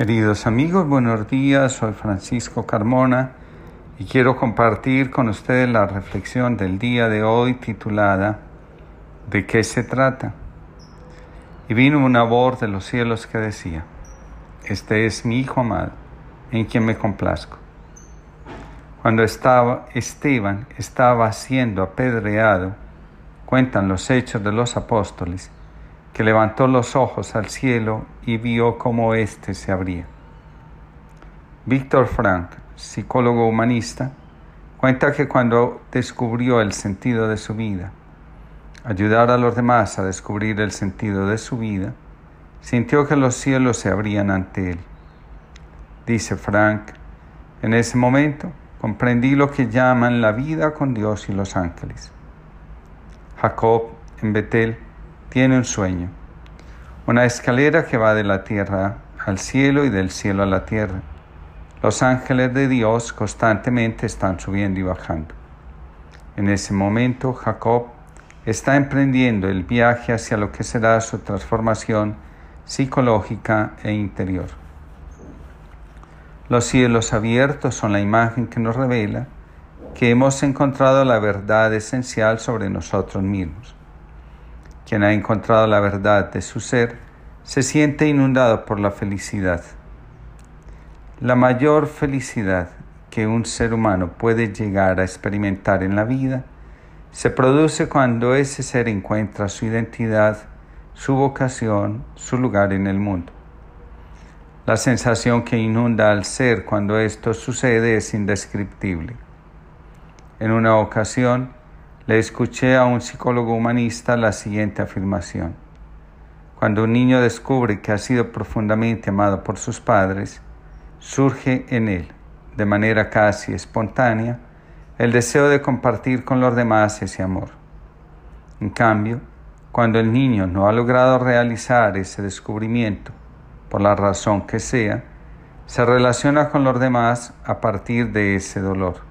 Queridos amigos, buenos días. Soy Francisco Carmona y quiero compartir con ustedes la reflexión del día de hoy titulada ¿De qué se trata? Y vino una voz de los cielos que decía, Este es mi Hijo amado, en quien me complazco. Cuando estaba Esteban estaba siendo apedreado, cuentan los hechos de los apóstoles, levantó los ojos al cielo y vio cómo éste se abría. Víctor Frank, psicólogo humanista, cuenta que cuando descubrió el sentido de su vida, ayudar a los demás a descubrir el sentido de su vida, sintió que los cielos se abrían ante él. Dice Frank, en ese momento comprendí lo que llaman la vida con Dios y los ángeles. Jacob, en Betel, tiene un sueño, una escalera que va de la tierra al cielo y del cielo a la tierra. Los ángeles de Dios constantemente están subiendo y bajando. En ese momento Jacob está emprendiendo el viaje hacia lo que será su transformación psicológica e interior. Los cielos abiertos son la imagen que nos revela que hemos encontrado la verdad esencial sobre nosotros mismos. Quien ha encontrado la verdad de su ser se siente inundado por la felicidad. La mayor felicidad que un ser humano puede llegar a experimentar en la vida se produce cuando ese ser encuentra su identidad, su vocación, su lugar en el mundo. La sensación que inunda al ser cuando esto sucede es indescriptible. En una ocasión, le escuché a un psicólogo humanista la siguiente afirmación. Cuando un niño descubre que ha sido profundamente amado por sus padres, surge en él, de manera casi espontánea, el deseo de compartir con los demás ese amor. En cambio, cuando el niño no ha logrado realizar ese descubrimiento, por la razón que sea, se relaciona con los demás a partir de ese dolor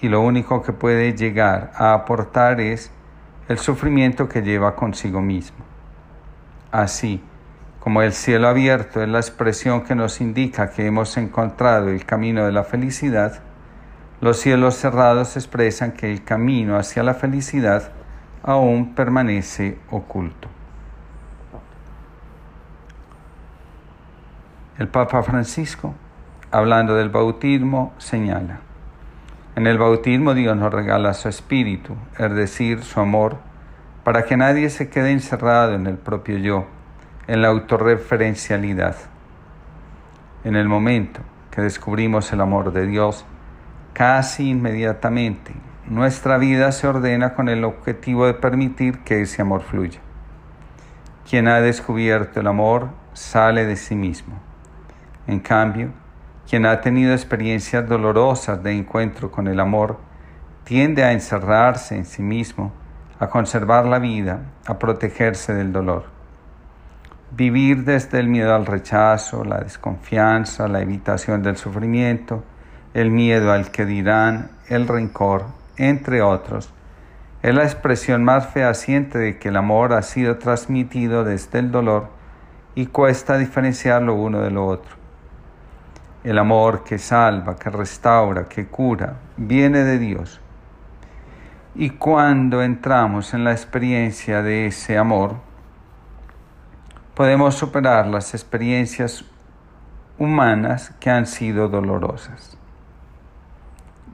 y lo único que puede llegar a aportar es el sufrimiento que lleva consigo mismo. Así, como el cielo abierto es la expresión que nos indica que hemos encontrado el camino de la felicidad, los cielos cerrados expresan que el camino hacia la felicidad aún permanece oculto. El Papa Francisco, hablando del bautismo, señala, en el bautismo Dios nos regala su espíritu, es decir, su amor, para que nadie se quede encerrado en el propio yo, en la autorreferencialidad. En el momento que descubrimos el amor de Dios, casi inmediatamente nuestra vida se ordena con el objetivo de permitir que ese amor fluya. Quien ha descubierto el amor sale de sí mismo. En cambio, quien ha tenido experiencias dolorosas de encuentro con el amor tiende a encerrarse en sí mismo, a conservar la vida, a protegerse del dolor. Vivir desde el miedo al rechazo, la desconfianza, la evitación del sufrimiento, el miedo al que dirán, el rencor, entre otros, es la expresión más fehaciente de que el amor ha sido transmitido desde el dolor y cuesta diferenciarlo uno de lo otro. El amor que salva, que restaura, que cura, viene de Dios. Y cuando entramos en la experiencia de ese amor, podemos superar las experiencias humanas que han sido dolorosas.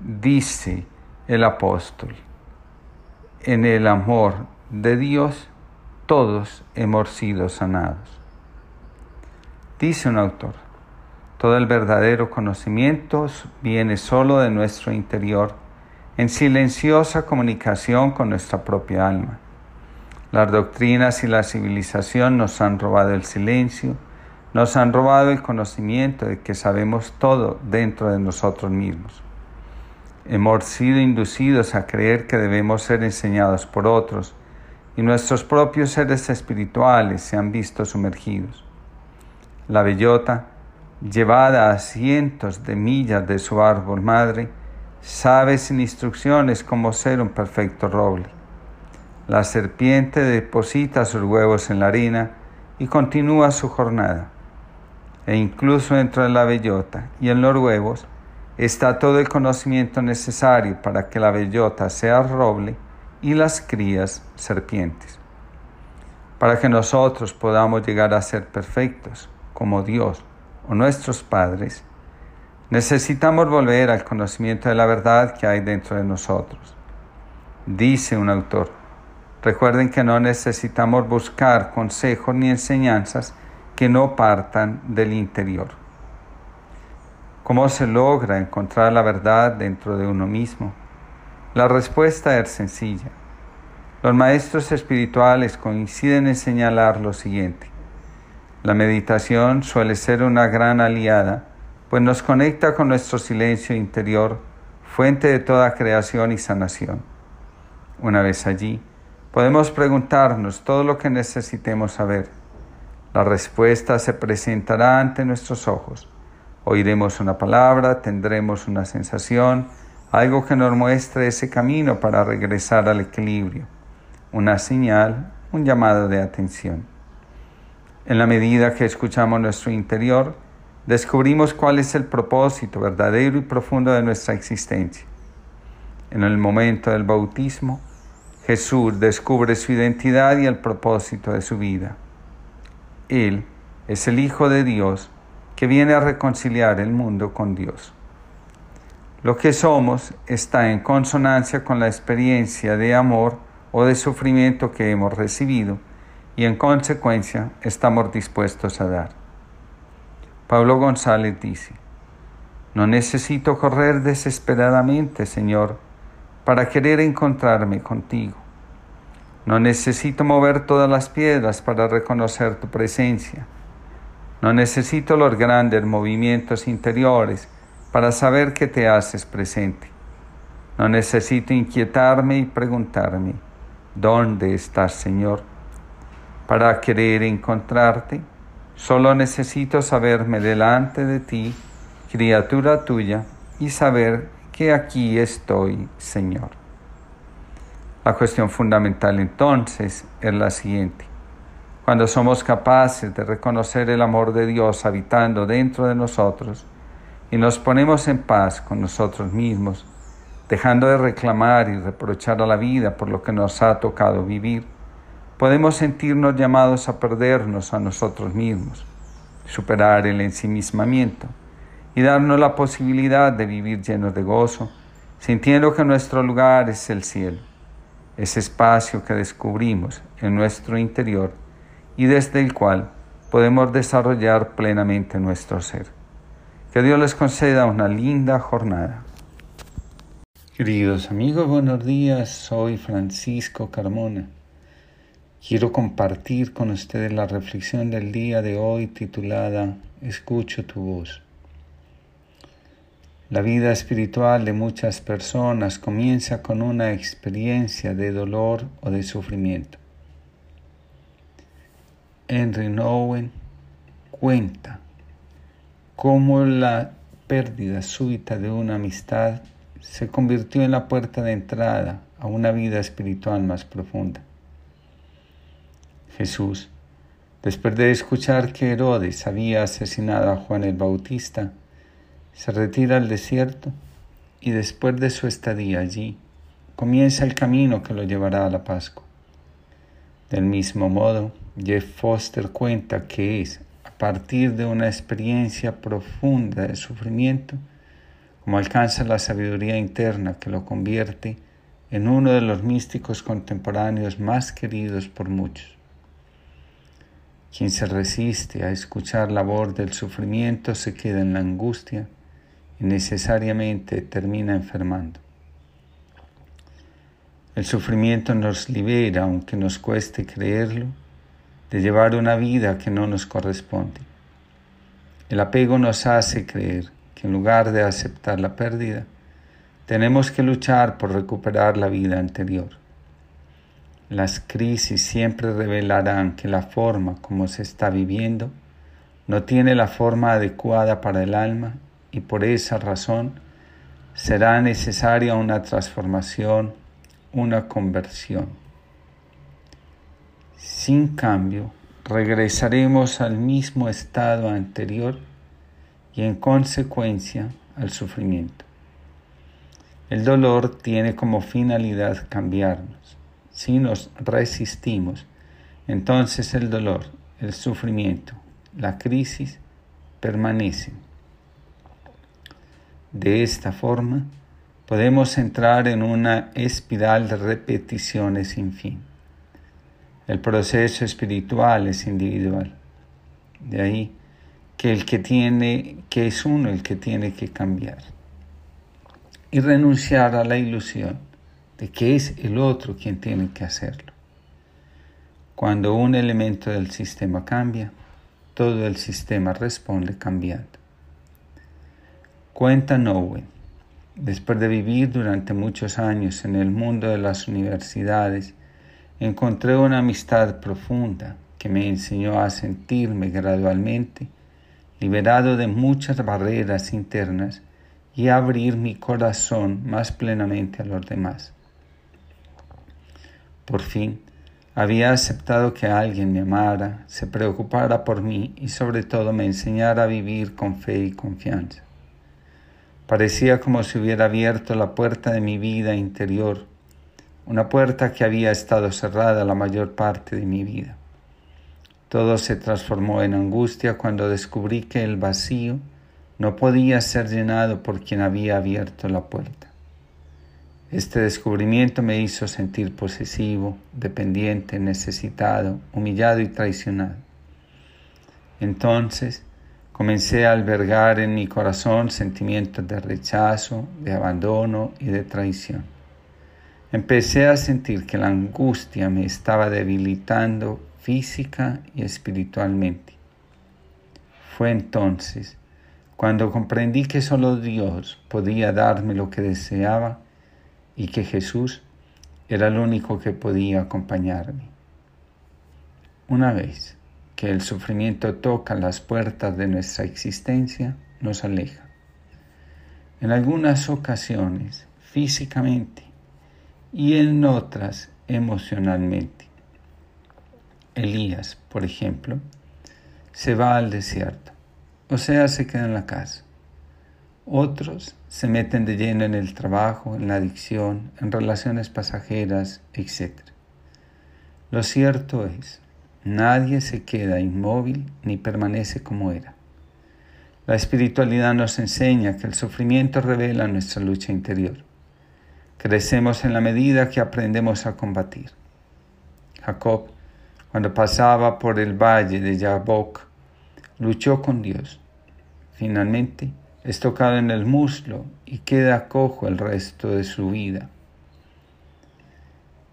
Dice el apóstol, en el amor de Dios todos hemos sido sanados. Dice un autor, todo el verdadero conocimiento viene solo de nuestro interior, en silenciosa comunicación con nuestra propia alma. Las doctrinas y la civilización nos han robado el silencio, nos han robado el conocimiento de que sabemos todo dentro de nosotros mismos. Hemos sido inducidos a creer que debemos ser enseñados por otros y nuestros propios seres espirituales se han visto sumergidos. La bellota llevada a cientos de millas de su árbol madre, sabe sin instrucciones cómo ser un perfecto roble. La serpiente deposita sus huevos en la harina y continúa su jornada. e incluso dentro de la bellota y en los huevos está todo el conocimiento necesario para que la bellota sea roble y las crías serpientes. Para que nosotros podamos llegar a ser perfectos como Dios o nuestros padres, necesitamos volver al conocimiento de la verdad que hay dentro de nosotros. Dice un autor, recuerden que no necesitamos buscar consejos ni enseñanzas que no partan del interior. ¿Cómo se logra encontrar la verdad dentro de uno mismo? La respuesta es sencilla. Los maestros espirituales coinciden en señalar lo siguiente. La meditación suele ser una gran aliada, pues nos conecta con nuestro silencio interior, fuente de toda creación y sanación. Una vez allí, podemos preguntarnos todo lo que necesitemos saber la respuesta se presentará ante nuestros ojos. Oiremos una palabra, tendremos una sensación, algo que nos muestre ese camino para regresar al equilibrio, una señal, un llamado de atención. En la medida que escuchamos nuestro interior, descubrimos cuál es el propósito verdadero y profundo de nuestra existencia. En el momento del bautismo, Jesús descubre su identidad y el propósito de su vida. Él es el Hijo de Dios que viene a reconciliar el mundo con Dios. Lo que somos está en consonancia con la experiencia de amor o de sufrimiento que hemos recibido y en consecuencia estamos dispuestos a dar. Pablo González dice, no necesito correr desesperadamente, Señor, para querer encontrarme contigo. No necesito mover todas las piedras para reconocer tu presencia. No necesito los grandes movimientos interiores para saber que te haces presente. No necesito inquietarme y preguntarme, ¿dónde estás, Señor? Para querer encontrarte, solo necesito saberme delante de ti, criatura tuya, y saber que aquí estoy, Señor. La cuestión fundamental entonces es la siguiente. Cuando somos capaces de reconocer el amor de Dios habitando dentro de nosotros y nos ponemos en paz con nosotros mismos, dejando de reclamar y reprochar a la vida por lo que nos ha tocado vivir, podemos sentirnos llamados a perdernos a nosotros mismos, superar el ensimismamiento y darnos la posibilidad de vivir llenos de gozo, sintiendo que nuestro lugar es el cielo ese espacio que descubrimos en nuestro interior y desde el cual podemos desarrollar plenamente nuestro ser. Que Dios les conceda una linda jornada. Queridos amigos, buenos días. Soy Francisco Carmona. Quiero compartir con ustedes la reflexión del día de hoy titulada Escucho tu voz. La vida espiritual de muchas personas comienza con una experiencia de dolor o de sufrimiento. Henry Nowen cuenta cómo la pérdida súbita de una amistad se convirtió en la puerta de entrada a una vida espiritual más profunda. Jesús, después de escuchar que Herodes había asesinado a Juan el Bautista, se retira al desierto y después de su estadía allí comienza el camino que lo llevará a la Pascua. Del mismo modo, Jeff Foster cuenta que es a partir de una experiencia profunda de sufrimiento como alcanza la sabiduría interna que lo convierte en uno de los místicos contemporáneos más queridos por muchos. Quien se resiste a escuchar la voz del sufrimiento se queda en la angustia y necesariamente termina enfermando. El sufrimiento nos libera, aunque nos cueste creerlo, de llevar una vida que no nos corresponde. El apego nos hace creer que en lugar de aceptar la pérdida, tenemos que luchar por recuperar la vida anterior. Las crisis siempre revelarán que la forma como se está viviendo no tiene la forma adecuada para el alma y por esa razón será necesaria una transformación, una conversión. Sin cambio, regresaremos al mismo estado anterior y en consecuencia al sufrimiento. El dolor tiene como finalidad cambiarnos. Si nos resistimos, entonces el dolor, el sufrimiento, la crisis permanecen. De esta forma, podemos entrar en una espiral de repeticiones sin fin. El proceso espiritual es individual. De ahí que el que tiene, que es uno el que tiene que cambiar. Y renunciar a la ilusión de que es el otro quien tiene que hacerlo. Cuando un elemento del sistema cambia, todo el sistema responde cambiando. Cuenta Nowen, después de vivir durante muchos años en el mundo de las universidades, encontré una amistad profunda que me enseñó a sentirme gradualmente liberado de muchas barreras internas y abrir mi corazón más plenamente a los demás. Por fin, había aceptado que alguien me amara, se preocupara por mí y sobre todo me enseñara a vivir con fe y confianza. Parecía como si hubiera abierto la puerta de mi vida interior, una puerta que había estado cerrada la mayor parte de mi vida. Todo se transformó en angustia cuando descubrí que el vacío no podía ser llenado por quien había abierto la puerta. Este descubrimiento me hizo sentir posesivo, dependiente, necesitado, humillado y traicionado. Entonces comencé a albergar en mi corazón sentimientos de rechazo, de abandono y de traición. Empecé a sentir que la angustia me estaba debilitando física y espiritualmente. Fue entonces cuando comprendí que solo Dios podía darme lo que deseaba y que Jesús era el único que podía acompañarme. Una vez que el sufrimiento toca las puertas de nuestra existencia, nos aleja. En algunas ocasiones físicamente y en otras emocionalmente. Elías, por ejemplo, se va al desierto, o sea, se queda en la casa. Otros se meten de lleno en el trabajo, en la adicción, en relaciones pasajeras, etc. Lo cierto es, nadie se queda inmóvil ni permanece como era. La espiritualidad nos enseña que el sufrimiento revela nuestra lucha interior. Crecemos en la medida que aprendemos a combatir. Jacob cuando pasaba por el valle de Yabok, luchó con Dios. Finalmente, es tocado en el muslo y queda cojo el resto de su vida.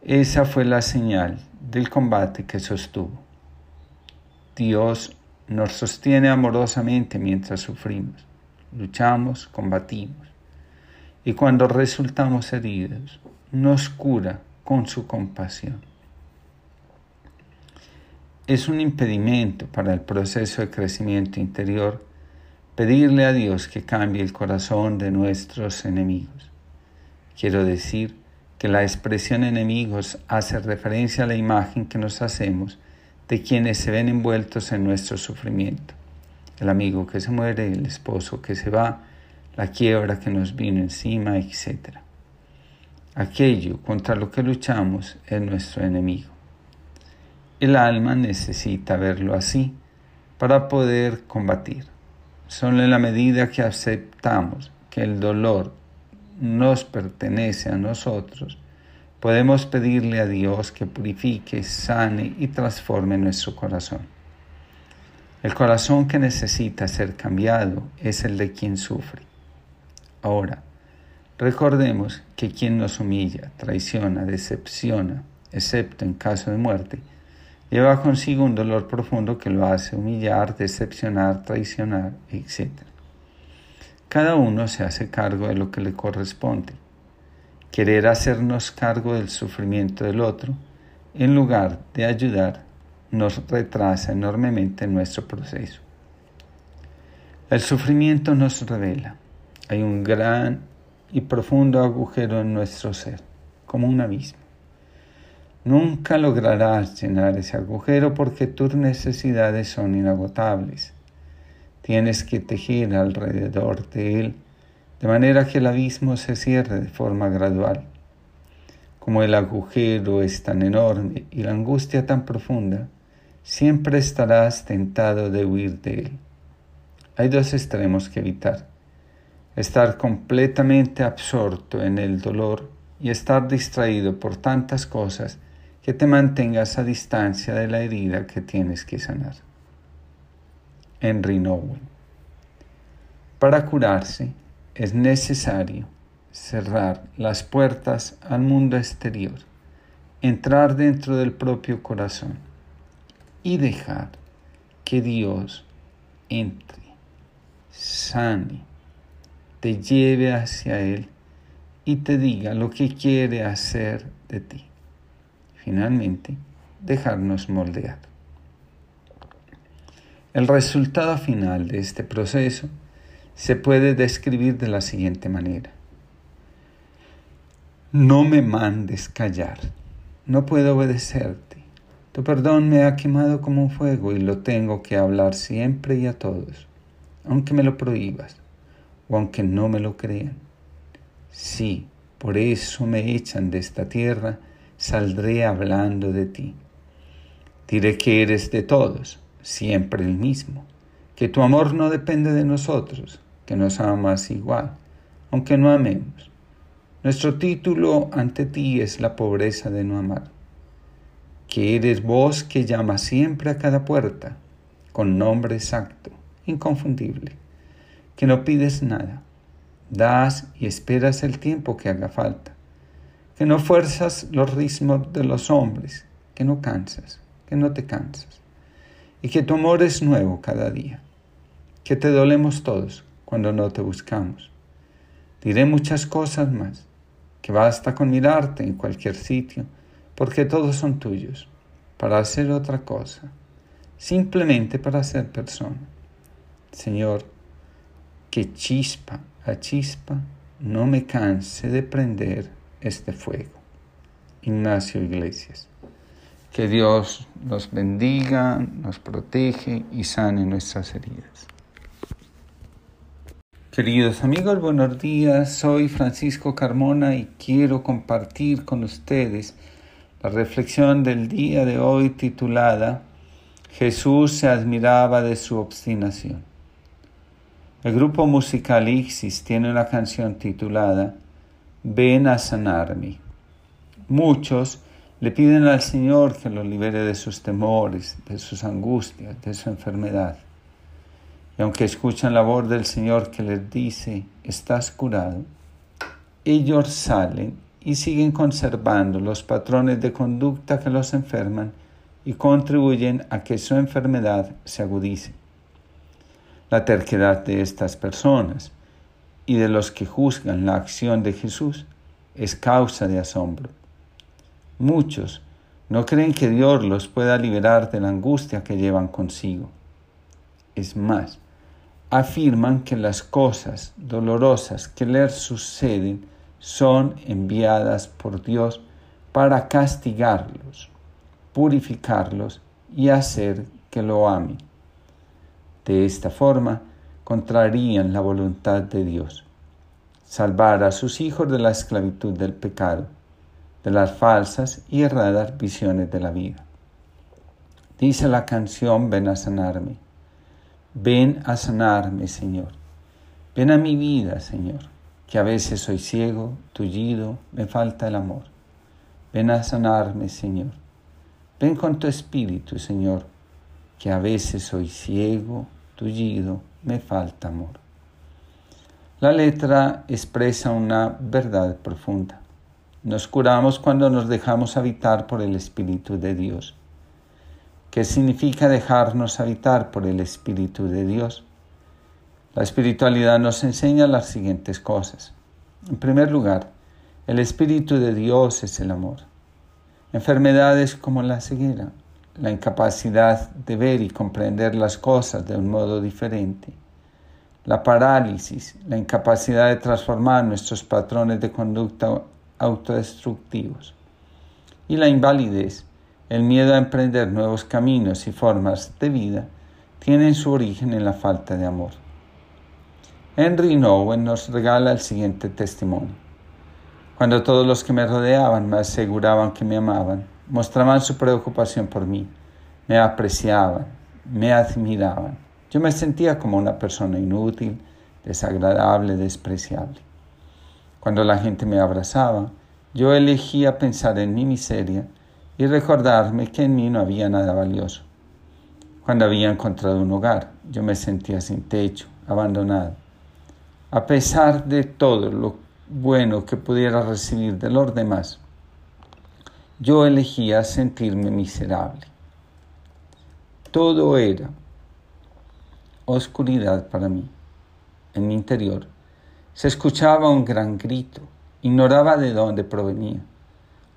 Esa fue la señal del combate que sostuvo. Dios nos sostiene amorosamente mientras sufrimos, luchamos, combatimos. Y cuando resultamos heridos, nos cura con su compasión es un impedimento para el proceso de crecimiento interior pedirle a Dios que cambie el corazón de nuestros enemigos. Quiero decir que la expresión enemigos hace referencia a la imagen que nos hacemos de quienes se ven envueltos en nuestro sufrimiento. El amigo que se muere, el esposo que se va, la quiebra que nos vino encima, etc. Aquello contra lo que luchamos es nuestro enemigo. El alma necesita verlo así para poder combatir. Solo en la medida que aceptamos que el dolor nos pertenece a nosotros, podemos pedirle a Dios que purifique, sane y transforme nuestro corazón. El corazón que necesita ser cambiado es el de quien sufre. Ahora, recordemos que quien nos humilla, traiciona, decepciona, excepto en caso de muerte, lleva consigo un dolor profundo que lo hace humillar, decepcionar, traicionar, etc. Cada uno se hace cargo de lo que le corresponde. Querer hacernos cargo del sufrimiento del otro, en lugar de ayudar, nos retrasa enormemente en nuestro proceso. El sufrimiento nos revela. Hay un gran y profundo agujero en nuestro ser, como un abismo. Nunca lograrás llenar ese agujero porque tus necesidades son inagotables. Tienes que tejer alrededor de él de manera que el abismo se cierre de forma gradual. Como el agujero es tan enorme y la angustia tan profunda, siempre estarás tentado de huir de él. Hay dos extremos que evitar. Estar completamente absorto en el dolor y estar distraído por tantas cosas que te mantengas a distancia de la herida que tienes que sanar. Henry Nowen. Para curarse es necesario cerrar las puertas al mundo exterior, entrar dentro del propio corazón y dejar que Dios entre, sane, te lleve hacia Él y te diga lo que quiere hacer de ti. Finalmente, dejarnos moldear. El resultado final de este proceso se puede describir de la siguiente manera. No me mandes callar, no puedo obedecerte. Tu perdón me ha quemado como un fuego y lo tengo que hablar siempre y a todos, aunque me lo prohíbas o aunque no me lo crean. Sí, por eso me echan de esta tierra saldré hablando de ti. Diré que eres de todos, siempre el mismo, que tu amor no depende de nosotros, que nos amas igual, aunque no amemos. Nuestro título ante ti es la pobreza de no amar, que eres vos que llamas siempre a cada puerta, con nombre exacto, inconfundible, que no pides nada, das y esperas el tiempo que haga falta que no fuerzas los ritmos de los hombres, que no cansas, que no te cansas, y que tu amor es nuevo cada día, que te dolemos todos cuando no te buscamos. Diré muchas cosas más, que basta con mirarte en cualquier sitio, porque todos son tuyos, para hacer otra cosa, simplemente para ser persona. Señor, que chispa a chispa no me canse de prender este fuego. Ignacio Iglesias. Que Dios nos bendiga, nos protege y sane nuestras heridas. Queridos amigos, buenos días. Soy Francisco Carmona y quiero compartir con ustedes la reflexión del día de hoy titulada Jesús se admiraba de su obstinación. El grupo musical Ixis tiene una canción titulada ven a sanarme. Muchos le piden al Señor que los libere de sus temores, de sus angustias, de su enfermedad. Y aunque escuchan la voz del Señor que les dice, estás curado, ellos salen y siguen conservando los patrones de conducta que los enferman y contribuyen a que su enfermedad se agudice. La terquedad de estas personas y de los que juzgan la acción de Jesús es causa de asombro. Muchos no creen que Dios los pueda liberar de la angustia que llevan consigo. Es más, afirman que las cosas dolorosas que les suceden son enviadas por Dios para castigarlos, purificarlos y hacer que lo amen. De esta forma, contrarían la voluntad de Dios, salvar a sus hijos de la esclavitud del pecado, de las falsas y erradas visiones de la vida. Dice la canción, ven a sanarme, ven a sanarme, Señor, ven a mi vida, Señor, que a veces soy ciego, tullido, me falta el amor. Ven a sanarme, Señor. Ven con tu espíritu, Señor, que a veces soy ciego, tullido, me falta amor. La letra expresa una verdad profunda. Nos curamos cuando nos dejamos habitar por el Espíritu de Dios. ¿Qué significa dejarnos habitar por el Espíritu de Dios? La espiritualidad nos enseña las siguientes cosas. En primer lugar, el Espíritu de Dios es el amor. Enfermedades como la ceguera, la incapacidad de ver y comprender las cosas de un modo diferente, la parálisis, la incapacidad de transformar nuestros patrones de conducta autodestructivos y la invalidez, el miedo a emprender nuevos caminos y formas de vida, tienen su origen en la falta de amor. Henry Nowen nos regala el siguiente testimonio. Cuando todos los que me rodeaban me aseguraban que me amaban, mostraban su preocupación por mí, me apreciaban, me admiraban, yo me sentía como una persona inútil, desagradable, despreciable. Cuando la gente me abrazaba, yo elegía pensar en mi miseria y recordarme que en mí no había nada valioso. Cuando había encontrado un hogar, yo me sentía sin techo, abandonado. A pesar de todo lo bueno que pudiera recibir de los demás, yo elegía sentirme miserable. Todo era oscuridad para mí. En mi interior se escuchaba un gran grito, ignoraba de dónde provenía,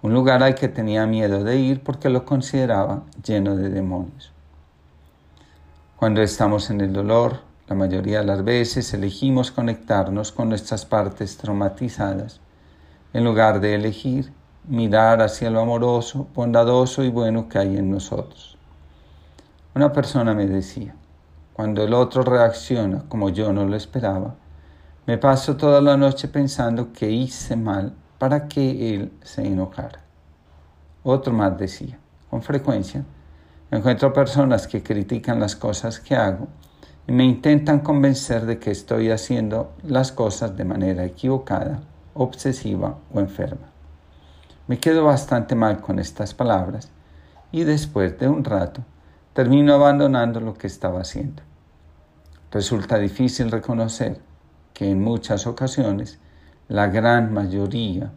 un lugar al que tenía miedo de ir porque lo consideraba lleno de demonios. Cuando estamos en el dolor, la mayoría de las veces elegimos conectarnos con nuestras partes traumatizadas, en lugar de elegir mirar hacia lo amoroso, bondadoso y bueno que hay en nosotros. Una persona me decía, cuando el otro reacciona como yo no lo esperaba, me paso toda la noche pensando que hice mal para que él se enojara. Otro más decía, con frecuencia, encuentro personas que critican las cosas que hago y me intentan convencer de que estoy haciendo las cosas de manera equivocada, obsesiva o enferma. Me quedo bastante mal con estas palabras y después de un rato termino abandonando lo que estaba haciendo. Resulta difícil reconocer que en muchas ocasiones la gran mayoría,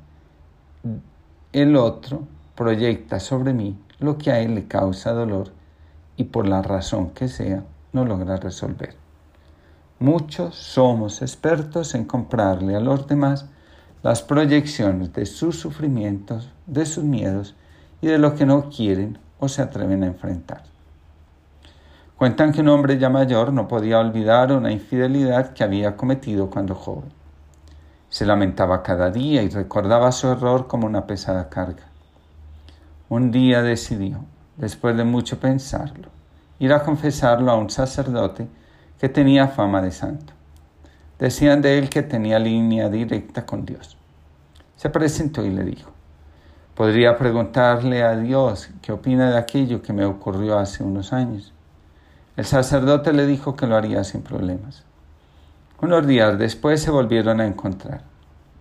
el otro proyecta sobre mí lo que a él le causa dolor y por la razón que sea no logra resolver. Muchos somos expertos en comprarle a los demás las proyecciones de sus sufrimientos, de sus miedos y de lo que no quieren o se atreven a enfrentar. Cuentan que un hombre ya mayor no podía olvidar una infidelidad que había cometido cuando joven. Se lamentaba cada día y recordaba su error como una pesada carga. Un día decidió, después de mucho pensarlo, ir a confesarlo a un sacerdote que tenía fama de santo. Decían de él que tenía línea directa con Dios. Se presentó y le dijo, podría preguntarle a Dios qué opina de aquello que me ocurrió hace unos años. El sacerdote le dijo que lo haría sin problemas. Unos días después se volvieron a encontrar.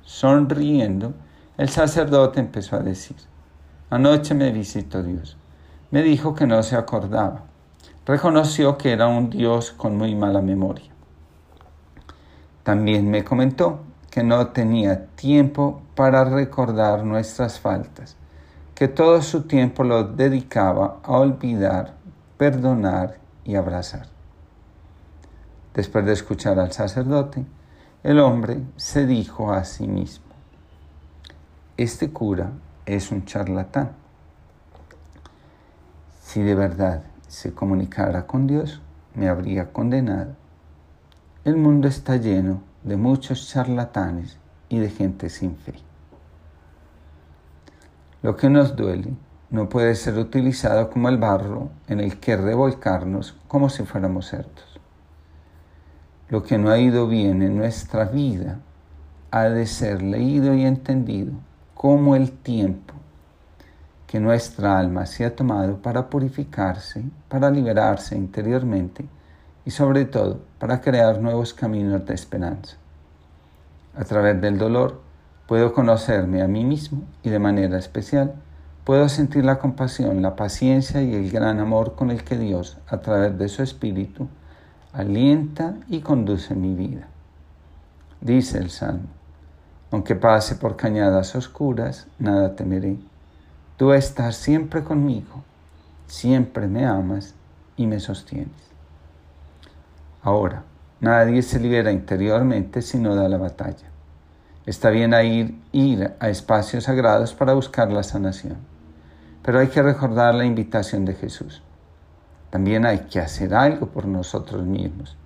Sonriendo, el sacerdote empezó a decir, Anoche me visitó Dios. Me dijo que no se acordaba. Reconoció que era un Dios con muy mala memoria. También me comentó que no tenía tiempo para recordar nuestras faltas, que todo su tiempo lo dedicaba a olvidar, perdonar y abrazar. Después de escuchar al sacerdote, el hombre se dijo a sí mismo, este cura es un charlatán. Si de verdad se comunicara con Dios, me habría condenado. El mundo está lleno de muchos charlatanes y de gente sin fe. Lo que nos duele no puede ser utilizado como el barro en el que revolcarnos como si fuéramos cerdos. Lo que no ha ido bien en nuestra vida ha de ser leído y entendido como el tiempo que nuestra alma se ha tomado para purificarse, para liberarse interiormente y sobre todo para crear nuevos caminos de esperanza. A través del dolor puedo conocerme a mí mismo y de manera especial Puedo sentir la compasión, la paciencia y el gran amor con el que Dios, a través de su Espíritu, alienta y conduce mi vida. Dice el Salmo, aunque pase por cañadas oscuras, nada temeré. Tú estás siempre conmigo, siempre me amas y me sostienes. Ahora, nadie se libera interiormente si no da la batalla. Está bien ir, ir a espacios sagrados para buscar la sanación pero hay que recordar la invitación de Jesús. También hay que hacer algo por nosotros mismos.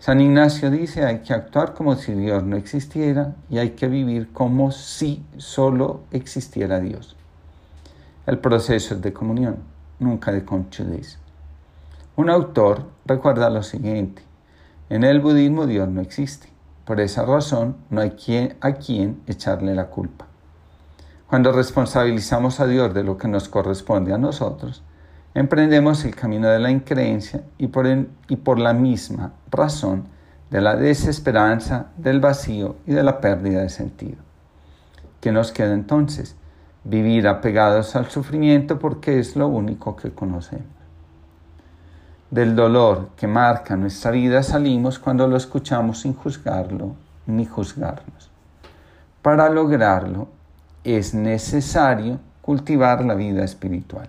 San Ignacio dice hay que actuar como si Dios no existiera y hay que vivir como si solo existiera Dios. el proceso es de comunión, nunca de conchudez. Un autor recuerda lo siguiente, en el budismo Dios no existe, por esa razón no hay quien, a quien echarle la culpa. Cuando responsabilizamos a Dios de lo que nos corresponde a nosotros, emprendemos el camino de la increencia y por, y por la misma razón de la desesperanza, del vacío y de la pérdida de sentido. ¿Qué nos queda entonces? Vivir apegados al sufrimiento porque es lo único que conocemos. Del dolor que marca nuestra vida salimos cuando lo escuchamos sin juzgarlo ni juzgarnos. Para lograrlo es necesario cultivar la vida espiritual.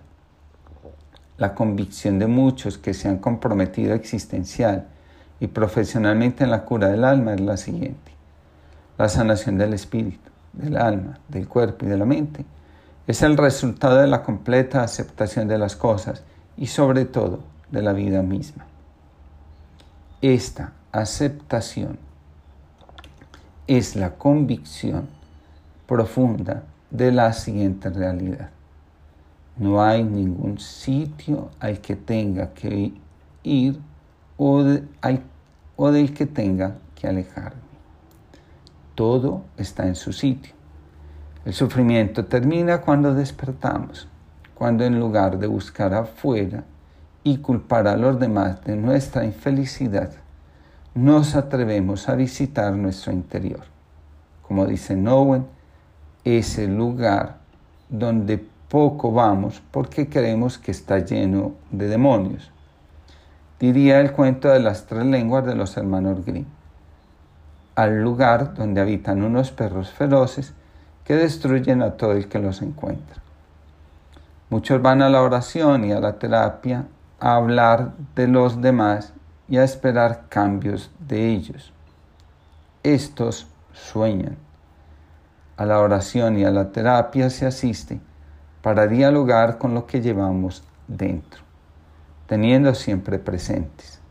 La convicción de muchos que se han comprometido existencial y profesionalmente en la cura del alma es la siguiente. La sanación del espíritu, del alma, del cuerpo y de la mente es el resultado de la completa aceptación de las cosas y sobre todo de la vida misma. Esta aceptación es la convicción profunda de la siguiente realidad. No hay ningún sitio al que tenga que ir o, o del que tenga que alejarme. Todo está en su sitio. El sufrimiento termina cuando despertamos, cuando en lugar de buscar afuera y culpar a los demás de nuestra infelicidad, nos atrevemos a visitar nuestro interior. Como dice Nowen, es el lugar donde poco vamos porque creemos que está lleno de demonios. Diría el cuento de las tres lenguas de los hermanos Grimm. Al lugar donde habitan unos perros feroces que destruyen a todo el que los encuentra. Muchos van a la oración y a la terapia a hablar de los demás y a esperar cambios de ellos. Estos sueñan. A la oración y a la terapia se asiste para dialogar con lo que llevamos dentro, teniendo siempre presentes.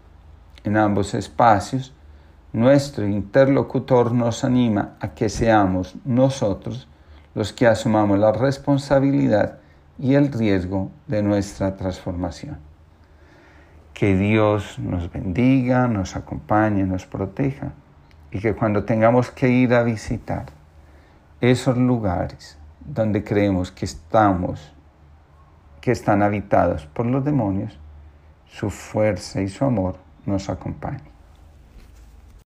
En ambos espacios, nuestro interlocutor nos anima a que seamos nosotros los que asumamos la responsabilidad y el riesgo de nuestra transformación. Que Dios nos bendiga, nos acompañe, nos proteja y que cuando tengamos que ir a visitar esos lugares donde creemos que estamos, que están habitados por los demonios, su fuerza y su amor nos acompañen.